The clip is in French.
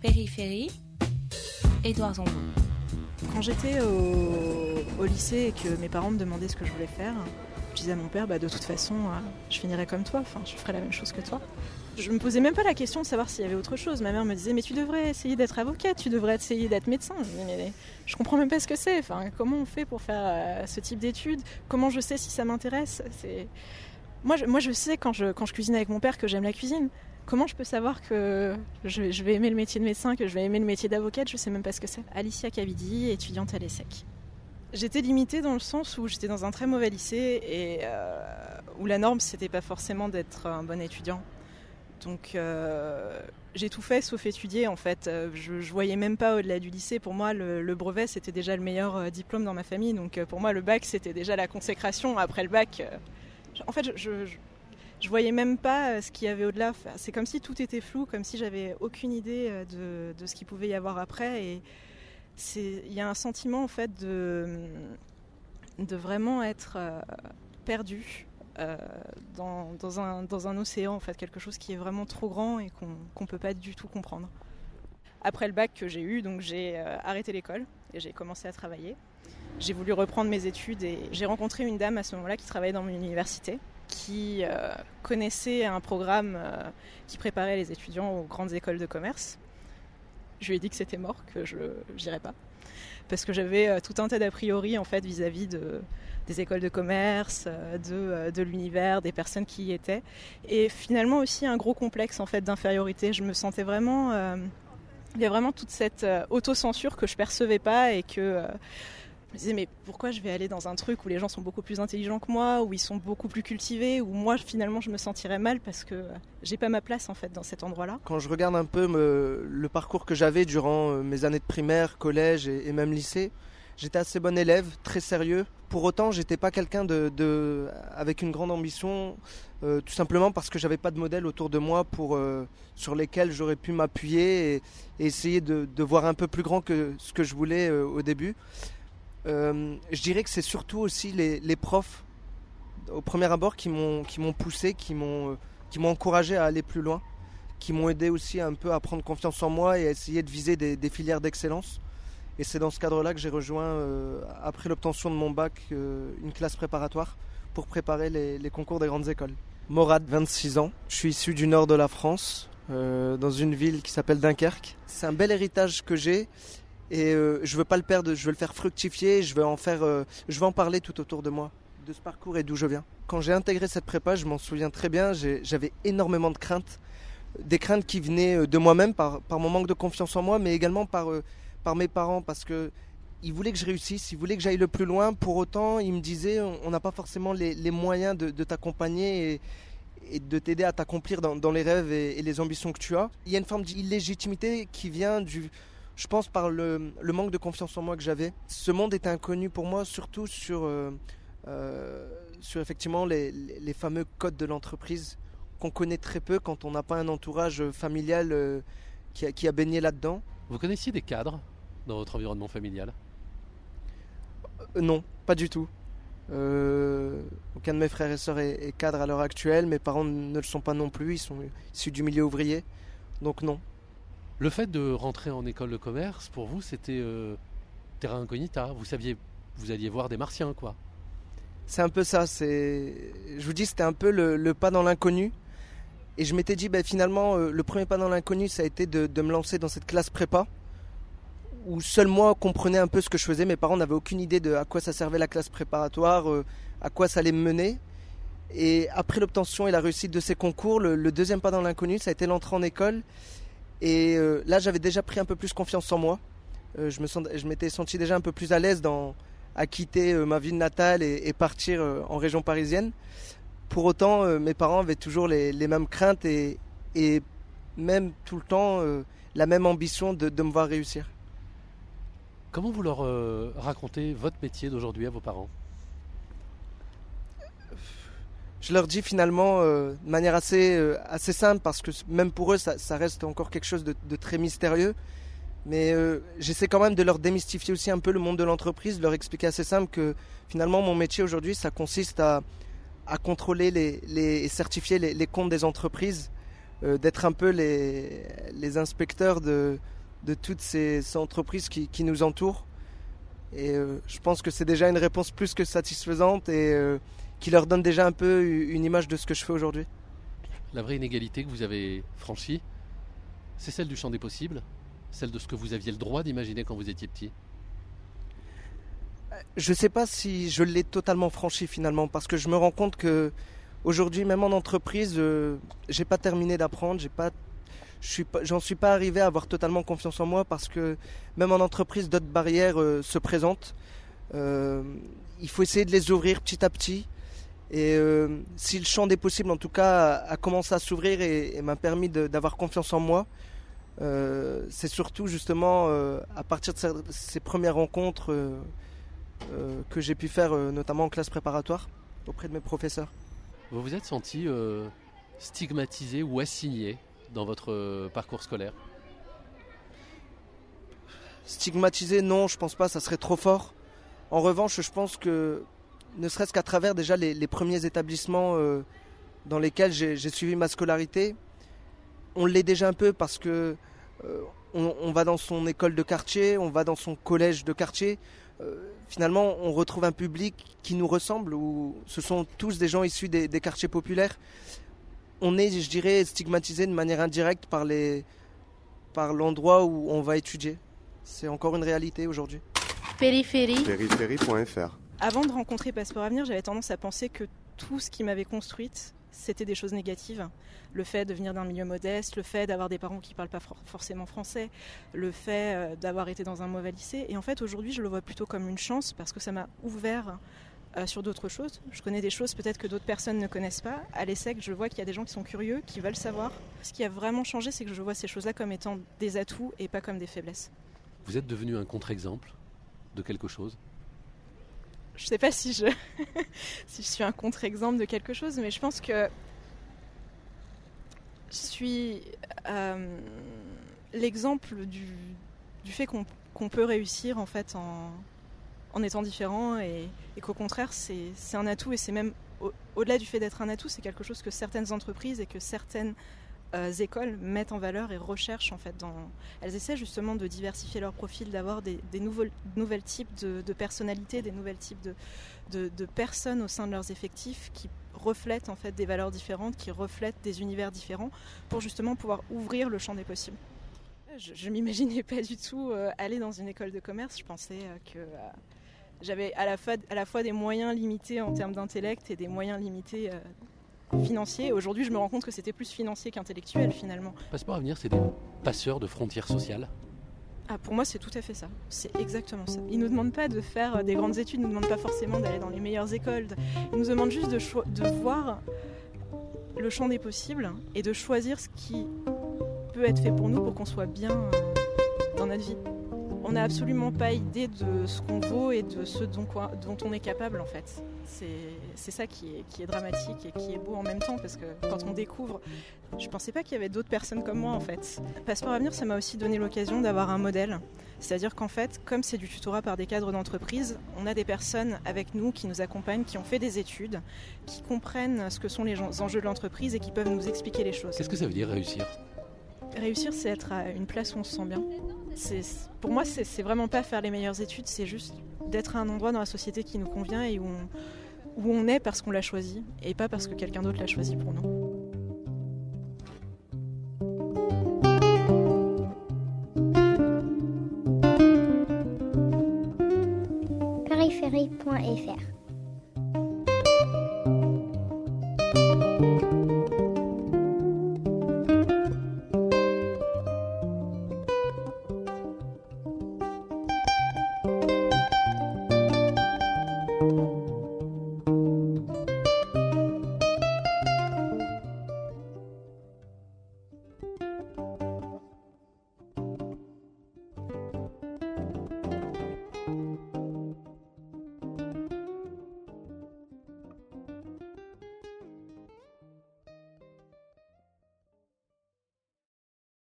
Périphérie, Édouard Zambon. Quand j'étais au, lycée et que mes parents me demandaient ce que je voulais faire, je disais à mon père, bah, de toute façon, euh, je finirai comme toi, enfin, je ferai la même chose que toi. Je me posais même pas la question de savoir s'il y avait autre chose. Ma mère me disait, mais tu devrais essayer d'être avocate, tu devrais essayer d'être médecin. Je disais, mais je comprends même pas ce que c'est. Enfin, comment on fait pour faire euh, ce type d'études? Comment je sais si ça m'intéresse? Moi je, moi, je sais quand je, quand je cuisine avec mon père que j'aime la cuisine. Comment je peux savoir que je, je vais aimer le métier de médecin, que je vais aimer le métier d'avocate? Je sais même pas ce que c'est. Alicia Cavidi, étudiante à l'ESSEC. J'étais limitée dans le sens où j'étais dans un très mauvais lycée et euh, où la norme c'était pas forcément d'être un bon étudiant. Donc euh, j'ai tout fait sauf étudier en fait. Euh, je, je voyais même pas au-delà du lycée. Pour moi, le, le brevet c'était déjà le meilleur euh, diplôme dans ma famille. Donc pour moi, le bac c'était déjà la consécration. Après le bac, en fait, je, je, je, voyais même pas euh, ce qu'il y avait au-delà. C'est comme si tout était flou, comme si j'avais aucune idée euh, de, de ce qu'il pouvait y avoir après. Et il y a un sentiment en fait de, de vraiment être euh, perdu dans, dans, un, dans, un, océan, en fait, quelque chose qui est vraiment trop grand et qu'on qu ne peut pas du tout comprendre. Après le bac que j'ai eu, donc j'ai arrêté l'école et j'ai commencé à travailler. J'ai voulu reprendre mes études et j'ai rencontré une dame à ce moment-là qui travaillait dans mon université, qui euh, connaissait un programme euh, qui préparait les étudiants aux grandes écoles de commerce. Je lui ai dit que c'était mort, que je n'irais pas, parce que j'avais euh, tout un tas d'a priori en fait vis-à-vis de, des écoles de commerce, de, l'univers, des personnes qui y étaient, et finalement aussi un gros complexe en fait d'infériorité. Je me sentais vraiment, il y a vraiment toute cette autocensure que je percevais pas et que je me disais mais pourquoi je vais aller dans un truc où les gens sont beaucoup plus intelligents que moi, où ils sont beaucoup plus cultivés, où moi finalement je me sentirais mal parce que j'ai pas ma place en fait dans cet endroit-là. Quand je regarde un peu le parcours que j'avais durant euh, mes années de primaire, collège et, même lycée, j'étais assez bon élève, très sérieux. Pour autant, j'étais pas quelqu'un de, avec une grande ambition, euh, tout simplement parce que j'avais pas de modèle autour de moi pour euh, sur lesquels j'aurais pu m'appuyer et, essayer de, voir un peu plus grand que ce que je voulais euh, au début. Euh, je dirais que c'est surtout aussi les, profs au premier abord qui m'ont poussé, qui m'ont qui m'ont encouragé à aller plus loin, qui m'ont aidé aussi un peu à prendre confiance en moi et à essayer de viser des, filières d'excellence. Et c'est dans ce cadre-là que j'ai rejoint, euh, après l'obtention de mon bac, euh, une classe préparatoire pour préparer les, concours des grandes écoles. Morad, 26 ans. Je suis issu du nord de la France, euh, dans une ville qui s'appelle Dunkerque. C'est un bel héritage que j'ai et euh, je veux pas le perdre, je veux le faire fructifier, je veux en faire, euh, je veux en parler tout autour de moi, de ce parcours et d'où je viens. Quand j'ai intégré cette prépa, je m'en souviens très bien, j'avais énormément de craintes, des craintes qui venaient euh, de moi-même par, mon manque de confiance en moi, mais également par, euh, par mes parents, parce que ils voulaient que je réussisse, ils voulaient que j'aille le plus loin. Pour autant, ils me disaient, on n'a pas forcément les, moyens de, t'accompagner et, de t'aider à t'accomplir dans, les rêves et, les ambitions que tu as. Il y a une forme d'illégitimité qui vient du, je pense, par le, le, manque de confiance en moi que j'avais. Ce monde était inconnu pour moi, surtout sur, euh, euh, sur effectivement les, les, fameux codes de l'entreprise qu'on connaît très peu quand on n'a pas un entourage familial euh, qui, a, qui a baigné là-dedans. Vous connaissiez des cadres dans votre environnement familial? Non, pas du tout. Aucun de mes frères et sœurs est, est cadre à l'heure actuelle. Mes parents ne le sont pas non plus. Ils sont issus du milieu ouvrier. Donc non. Le fait de rentrer en école de commerce, pour vous, c'était euh, terra incognita. Vous saviez, vous alliez voir des martiens, quoi. C'est un peu ça. Je vous dis, c'était un peu le, pas dans l'inconnu. Et je m'étais dit, ben, finalement, euh, le premier pas dans l'inconnu, ça a été de, me lancer dans cette classe prépa, où seul moi comprenais un peu ce que je faisais. Mes parents n'avaient aucune idée de à quoi ça servait la classe préparatoire, euh, à quoi ça allait me mener. Et après l'obtention et la réussite de ces concours, le deuxième pas dans l'inconnu, ça a été l'entrée en école. Et euh, là, j'avais déjà pris un peu plus confiance en moi. Euh, je, me je m'étais senti déjà un peu plus à l'aise dans, à quitter euh, ma ville natale et, partir en région parisienne. Pour autant, mes parents avaient toujours les, mêmes craintes et, et, même tout le temps la même ambition de, de, me voir réussir. Comment vous leur racontez votre métier d'aujourd'hui à vos parents? Je leur dis finalement euh, de manière assez, euh, assez simple parce que même pour eux ça, reste encore quelque chose de, de très mystérieux. Mais euh, j'essaie quand même de leur démystifier aussi un peu le monde de l'entreprise, leur expliquer assez simple que finalement mon métier aujourd'hui ça consiste à, à contrôler les, les, et certifier les, comptes des entreprises d'être un peu les, les inspecteurs de, de toutes ces, ces entreprises qui, qui, nous entourent. Et je pense que c'est déjà une réponse plus que satisfaisante et qui leur donne déjà un peu une image de ce que je fais aujourd'hui. La vraie inégalité que vous avez franchie, c'est celle du champ des possibles, celle de ce que vous aviez le droit d'imaginer quand vous étiez petit. Je ne sais pas si je l'ai totalement franchi finalement, parce que je me rends compte que aujourd'hui, même en entreprise, euh, j'ai pas terminé d'apprendre, j'ai pas j'en suis pas arrivé à avoir totalement confiance en moi parce que même en entreprise d'autres barrières euh, se présentent euh, il faut essayer de les ouvrir petit à petit et euh, si le champ des possibles en tout cas a, a commencé à s'ouvrir et, et m'a permis d'avoir confiance en moi euh, c'est surtout justement euh, à partir de ces, ces premières rencontres que j'ai pu faire notamment en classe préparatoire auprès de mes professeurs vous vous êtes senti stigmatisé ou assigné dans votre parcours scolaire? Stigmatisé, non, je pense pas, ça serait trop fort. En revanche, je pense que, ne serait-ce qu'à travers déjà les, les, premiers établissements euh, dans lesquels j'ai suivi ma scolarité, on l'est déjà un peu parce que euh, on, on, va dans son école de quartier, on va dans son collège de quartier. Euh, finalement, on retrouve un public qui nous ressemble, où ce sont tous des gens issus des, des quartiers populaires on est, je dirais, stigmatisé de manière indirecte par les par l'endroit où on va étudier. C'est encore une réalité aujourd'hui. Périphérie. Périphérie.fr. Avant de rencontrer Passeport Avenir, j'avais tendance à penser que tout ce qui m'avait construite, c'était des choses négatives. Le fait de venir d'un milieu modeste, le fait d'avoir des parents qui ne parlent pas for forcément français, le fait euh, d'avoir été dans un mauvais lycée. Et en fait, aujourd'hui, je le vois plutôt comme une chance parce que ça m'a ouvert euh, sur d'autres choses. Je connais des choses peut-être que d'autres personnes ne connaissent pas. À l'ESSEC, je vois qu'il y a des gens qui sont curieux, qui veulent savoir. Ce qui a vraiment changé, c'est que je vois ces choses-là comme étant des atouts et pas comme des faiblesses. Vous êtes devenu un contre-exemple de quelque chose? Je sais pas si je, si je suis un contre-exemple de quelque chose, mais je pense que je suis euh, l'exemple du, fait qu'on qu peut réussir en étant différent et, qu'au contraire c'est un atout et c'est même au-delà au du fait d'être un atout c'est quelque chose que certaines entreprises et que certaines euh, écoles mettent en valeur et recherchent en fait dans elles essaient justement de diversifier leur profil d'avoir des, nouveaux types de, personnalités des nouvelles types de, personnes au sein de leurs effectifs qui reflètent en fait des valeurs différentes qui reflètent des univers différents pour justement pouvoir ouvrir le champ des possibles. Je, je m'imaginais pas du tout euh, aller dans une école de commerce. Je pensais euh, que j'avais à, la fois des moyens limités en termes d'intellect et des moyens limités financiers. Aujourd'hui, je me rends compte que c'était plus financier qu'intellectuel finalement. Passeport Avenir, c'est des passeurs de frontières sociales ah, pour moi, c'est tout à fait ça. C'est exactement ça. Ils ne nous demandent pas de faire des grandes études, ils ne nous demandent pas forcément d'aller dans les meilleures écoles. Ils nous demandent juste de, de voir le champ des possibles et de choisir ce qui peut être fait pour nous pour qu'on soit bien euh, dans notre vie on n'a absolument pas idée de ce qu'on vaut et de ce dont, on est capable en fait. C'est ça qui est, qui est, dramatique et qui est beau en même temps parce que quand on découvre, je pensais pas qu'il y avait d'autres personnes comme moi en fait. Passeport Avenir, ça m'a aussi donné l'occasion d'avoir un modèle. C'est-à-dire qu'en fait, comme c'est du tutorat par des cadres d'entreprise, on a des personnes avec nous qui nous accompagnent, qui ont fait des études, qui comprennent ce que sont les enjeux de l'entreprise et qui peuvent nous expliquer les choses. Qu'est-ce que ça veut dire réussir? Réussir, c'est être à une place où on se sent bien. Pour moi, c'est vraiment pas faire les meilleures études, c'est juste d'être à un endroit dans la société qui nous convient et où on, où on est parce qu'on l'a choisi et pas parce que quelqu'un d'autre l'a choisi pour nous.